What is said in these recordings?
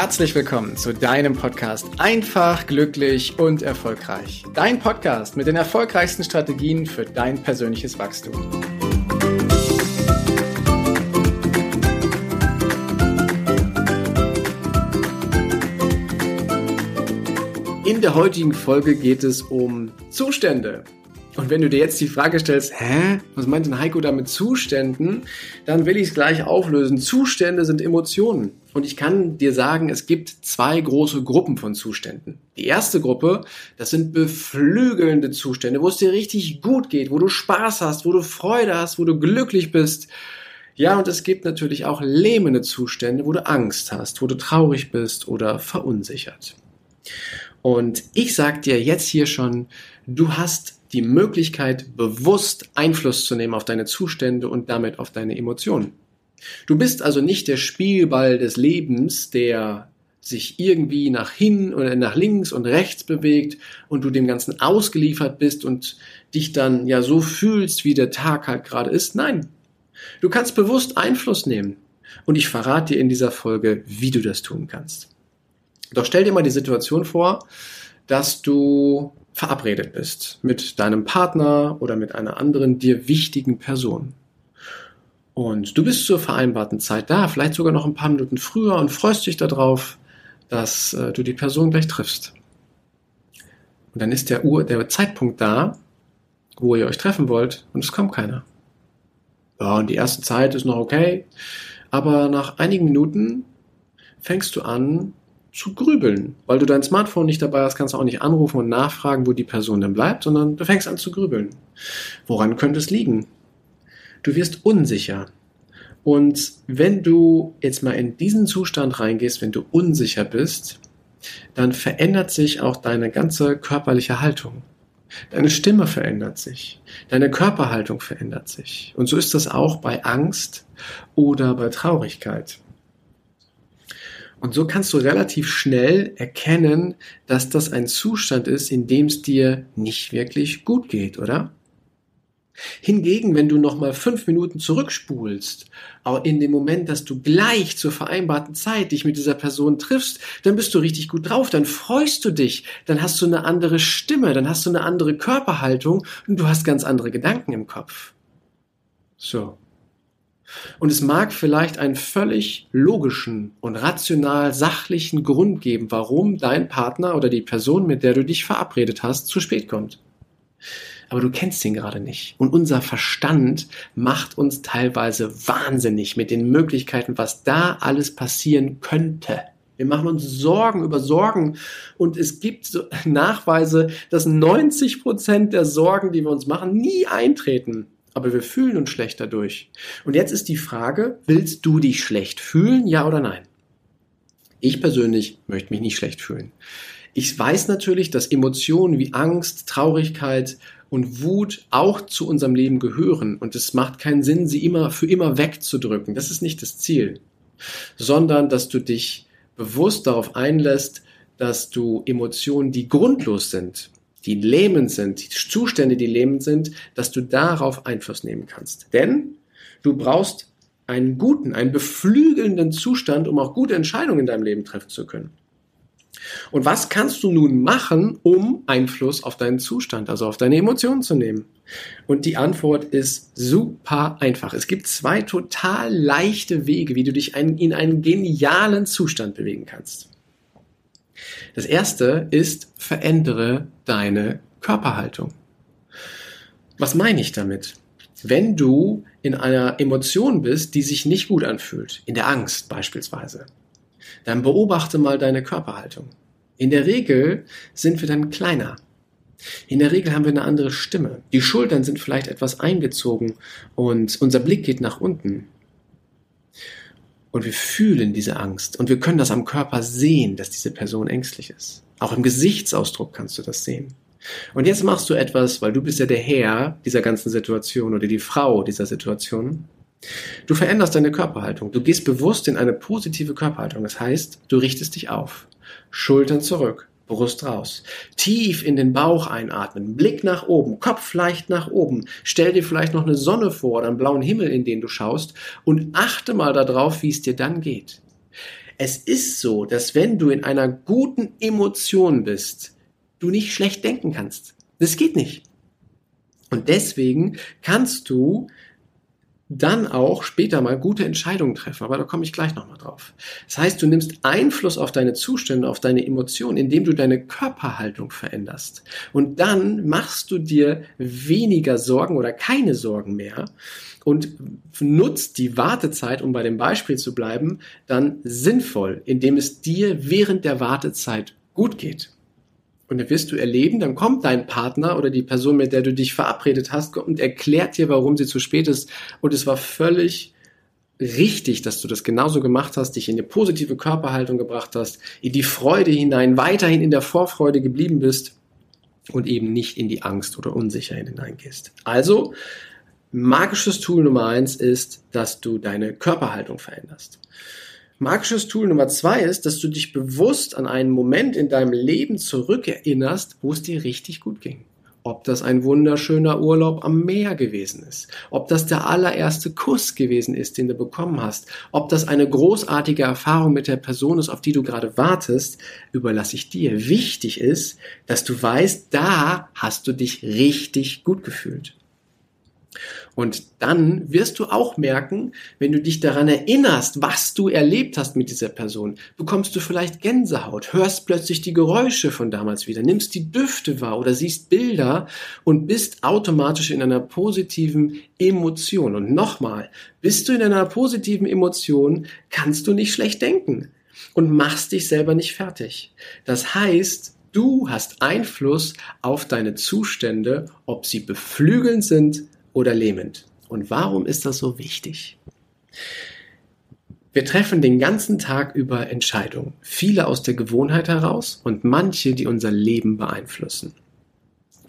herzlich willkommen zu deinem Podcast Einfach, glücklich und erfolgreich. Dein Podcast mit den erfolgreichsten Strategien für dein persönliches Wachstum. In der heutigen Folge geht es um Zustände. Und wenn du dir jetzt die Frage stellst, hä, was meint denn Heiko da mit Zuständen, dann will ich es gleich auflösen. Zustände sind Emotionen. Und ich kann dir sagen, es gibt zwei große Gruppen von Zuständen. Die erste Gruppe, das sind beflügelnde Zustände, wo es dir richtig gut geht, wo du Spaß hast, wo du Freude hast, wo du glücklich bist. Ja, und es gibt natürlich auch lähmende Zustände, wo du Angst hast, wo du traurig bist oder verunsichert. Und ich sag dir jetzt hier schon, du hast die Möglichkeit, bewusst Einfluss zu nehmen auf deine Zustände und damit auf deine Emotionen. Du bist also nicht der Spielball des Lebens, der sich irgendwie nach hin oder nach links und rechts bewegt und du dem Ganzen ausgeliefert bist und dich dann ja so fühlst, wie der Tag halt gerade ist. Nein. Du kannst bewusst Einfluss nehmen. Und ich verrate dir in dieser Folge, wie du das tun kannst. Doch stell dir mal die Situation vor, dass du verabredet bist mit deinem Partner oder mit einer anderen dir wichtigen Person. Und du bist zur vereinbarten Zeit da, vielleicht sogar noch ein paar Minuten früher und freust dich darauf, dass äh, du die Person gleich triffst. Und dann ist der, Uhr, der Zeitpunkt da, wo ihr euch treffen wollt und es kommt keiner. Ja, und die erste Zeit ist noch okay, aber nach einigen Minuten fängst du an, zu grübeln. Weil du dein Smartphone nicht dabei hast, kannst du auch nicht anrufen und nachfragen, wo die Person denn bleibt, sondern du fängst an zu grübeln. Woran könnte es liegen? Du wirst unsicher. Und wenn du jetzt mal in diesen Zustand reingehst, wenn du unsicher bist, dann verändert sich auch deine ganze körperliche Haltung. Deine Stimme verändert sich. Deine Körperhaltung verändert sich. Und so ist das auch bei Angst oder bei Traurigkeit. Und so kannst du relativ schnell erkennen, dass das ein Zustand ist, in dem es dir nicht wirklich gut geht, oder? Hingegen, wenn du nochmal fünf Minuten zurückspulst, auch in dem Moment, dass du gleich zur vereinbarten Zeit dich mit dieser Person triffst, dann bist du richtig gut drauf, dann freust du dich, dann hast du eine andere Stimme, dann hast du eine andere Körperhaltung und du hast ganz andere Gedanken im Kopf. So. Und es mag vielleicht einen völlig logischen und rational sachlichen Grund geben, warum dein Partner oder die Person, mit der du dich verabredet hast, zu spät kommt. Aber du kennst ihn gerade nicht. Und unser Verstand macht uns teilweise wahnsinnig mit den Möglichkeiten, was da alles passieren könnte. Wir machen uns Sorgen über Sorgen und es gibt Nachweise, dass 90 Prozent der Sorgen, die wir uns machen, nie eintreten aber wir fühlen uns schlecht dadurch. Und jetzt ist die Frage, willst du dich schlecht fühlen, ja oder nein? Ich persönlich möchte mich nicht schlecht fühlen. Ich weiß natürlich, dass Emotionen wie Angst, Traurigkeit und Wut auch zu unserem Leben gehören und es macht keinen Sinn, sie immer für immer wegzudrücken. Das ist nicht das Ziel, sondern dass du dich bewusst darauf einlässt, dass du Emotionen, die grundlos sind, die lähmend sind, die Zustände, die lähmend sind, dass du darauf Einfluss nehmen kannst. Denn du brauchst einen guten, einen beflügelnden Zustand, um auch gute Entscheidungen in deinem Leben treffen zu können. Und was kannst du nun machen, um Einfluss auf deinen Zustand, also auf deine Emotionen zu nehmen? Und die Antwort ist super einfach. Es gibt zwei total leichte Wege, wie du dich in einen genialen Zustand bewegen kannst. Das erste ist, verändere deine Körperhaltung. Was meine ich damit? Wenn du in einer Emotion bist, die sich nicht gut anfühlt, in der Angst beispielsweise, dann beobachte mal deine Körperhaltung. In der Regel sind wir dann kleiner. In der Regel haben wir eine andere Stimme. Die Schultern sind vielleicht etwas eingezogen und unser Blick geht nach unten. Und wir fühlen diese Angst. Und wir können das am Körper sehen, dass diese Person ängstlich ist. Auch im Gesichtsausdruck kannst du das sehen. Und jetzt machst du etwas, weil du bist ja der Herr dieser ganzen Situation oder die Frau dieser Situation. Du veränderst deine Körperhaltung. Du gehst bewusst in eine positive Körperhaltung. Das heißt, du richtest dich auf. Schultern zurück. Brust raus. Tief in den Bauch einatmen, Blick nach oben, Kopf leicht nach oben. Stell dir vielleicht noch eine Sonne vor oder einen blauen Himmel, in den du schaust und achte mal darauf, wie es dir dann geht. Es ist so, dass wenn du in einer guten Emotion bist, du nicht schlecht denken kannst. Das geht nicht. Und deswegen kannst du dann auch später mal gute Entscheidungen treffen. Aber da komme ich gleich nochmal drauf. Das heißt, du nimmst Einfluss auf deine Zustände, auf deine Emotionen, indem du deine Körperhaltung veränderst. Und dann machst du dir weniger Sorgen oder keine Sorgen mehr und nutzt die Wartezeit, um bei dem Beispiel zu bleiben, dann sinnvoll, indem es dir während der Wartezeit gut geht. Und dann wirst du erleben, dann kommt dein Partner oder die Person, mit der du dich verabredet hast, und erklärt dir, warum sie zu spät ist. Und es war völlig richtig, dass du das genauso gemacht hast, dich in eine positive Körperhaltung gebracht hast, in die Freude hinein, weiterhin in der Vorfreude geblieben bist und eben nicht in die Angst oder Unsicherheit hineingehst. Also, magisches Tool Nummer eins ist, dass du deine Körperhaltung veränderst. Magisches Tool Nummer zwei ist, dass du dich bewusst an einen Moment in deinem Leben zurückerinnerst, wo es dir richtig gut ging. Ob das ein wunderschöner Urlaub am Meer gewesen ist, ob das der allererste Kuss gewesen ist, den du bekommen hast, ob das eine großartige Erfahrung mit der Person ist, auf die du gerade wartest, überlasse ich dir. Wichtig ist, dass du weißt, da hast du dich richtig gut gefühlt. Und dann wirst du auch merken, wenn du dich daran erinnerst, was du erlebt hast mit dieser Person, bekommst du vielleicht Gänsehaut, hörst plötzlich die Geräusche von damals wieder, nimmst die Düfte wahr oder siehst Bilder und bist automatisch in einer positiven Emotion. Und nochmal, bist du in einer positiven Emotion, kannst du nicht schlecht denken und machst dich selber nicht fertig. Das heißt, Du hast Einfluss auf deine Zustände, ob sie beflügelnd sind oder lähmend. Und warum ist das so wichtig? Wir treffen den ganzen Tag über Entscheidungen, viele aus der Gewohnheit heraus und manche, die unser Leben beeinflussen.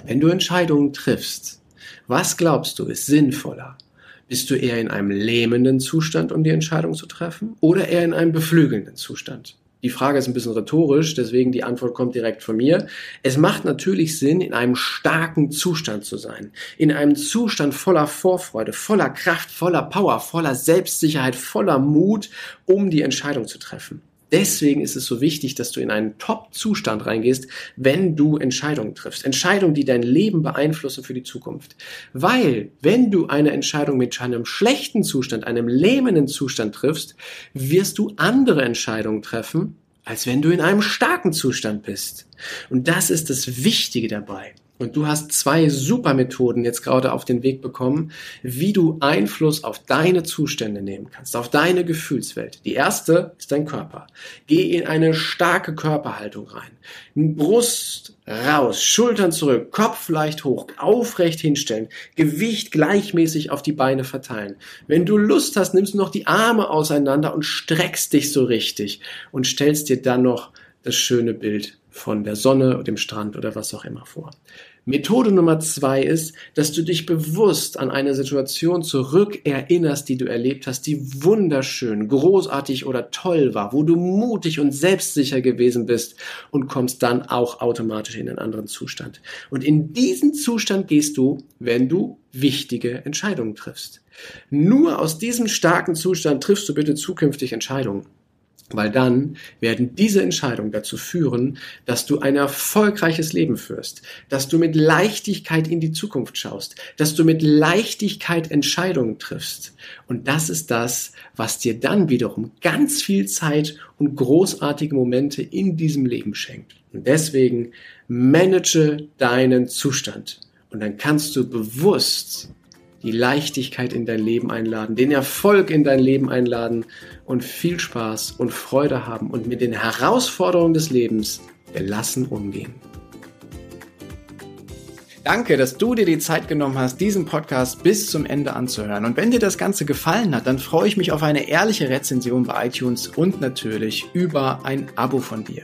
Wenn du Entscheidungen triffst, was glaubst du ist sinnvoller? Bist du eher in einem lähmenden Zustand, um die Entscheidung zu treffen, oder eher in einem beflügelnden Zustand? Die Frage ist ein bisschen rhetorisch, deswegen die Antwort kommt direkt von mir. Es macht natürlich Sinn, in einem starken Zustand zu sein. In einem Zustand voller Vorfreude, voller Kraft, voller Power, voller Selbstsicherheit, voller Mut, um die Entscheidung zu treffen. Deswegen ist es so wichtig, dass du in einen Top-Zustand reingehst, wenn du Entscheidungen triffst. Entscheidungen, die dein Leben beeinflussen für die Zukunft. Weil, wenn du eine Entscheidung mit einem schlechten Zustand, einem lähmenden Zustand triffst, wirst du andere Entscheidungen treffen, als wenn du in einem starken Zustand bist. Und das ist das Wichtige dabei. Und du hast zwei super Methoden jetzt gerade auf den Weg bekommen, wie du Einfluss auf deine Zustände nehmen kannst, auf deine Gefühlswelt. Die erste ist dein Körper. Geh in eine starke Körperhaltung rein. Brust raus, Schultern zurück, Kopf leicht hoch, aufrecht hinstellen, Gewicht gleichmäßig auf die Beine verteilen. Wenn du Lust hast, nimmst du noch die Arme auseinander und streckst dich so richtig und stellst dir dann noch das schöne Bild von der Sonne, dem Strand oder was auch immer vor. Methode Nummer zwei ist, dass du dich bewusst an eine Situation zurückerinnerst, die du erlebt hast, die wunderschön, großartig oder toll war, wo du mutig und selbstsicher gewesen bist und kommst dann auch automatisch in einen anderen Zustand. Und in diesen Zustand gehst du, wenn du wichtige Entscheidungen triffst. Nur aus diesem starken Zustand triffst du bitte zukünftig Entscheidungen. Weil dann werden diese Entscheidungen dazu führen, dass du ein erfolgreiches Leben führst, dass du mit Leichtigkeit in die Zukunft schaust, dass du mit Leichtigkeit Entscheidungen triffst. Und das ist das, was dir dann wiederum ganz viel Zeit und großartige Momente in diesem Leben schenkt. Und deswegen manage deinen Zustand. Und dann kannst du bewusst die Leichtigkeit in dein Leben einladen, den Erfolg in dein Leben einladen und viel Spaß und Freude haben und mit den Herausforderungen des Lebens gelassen umgehen. Danke, dass du dir die Zeit genommen hast, diesen Podcast bis zum Ende anzuhören. Und wenn dir das Ganze gefallen hat, dann freue ich mich auf eine ehrliche Rezension bei iTunes und natürlich über ein Abo von dir.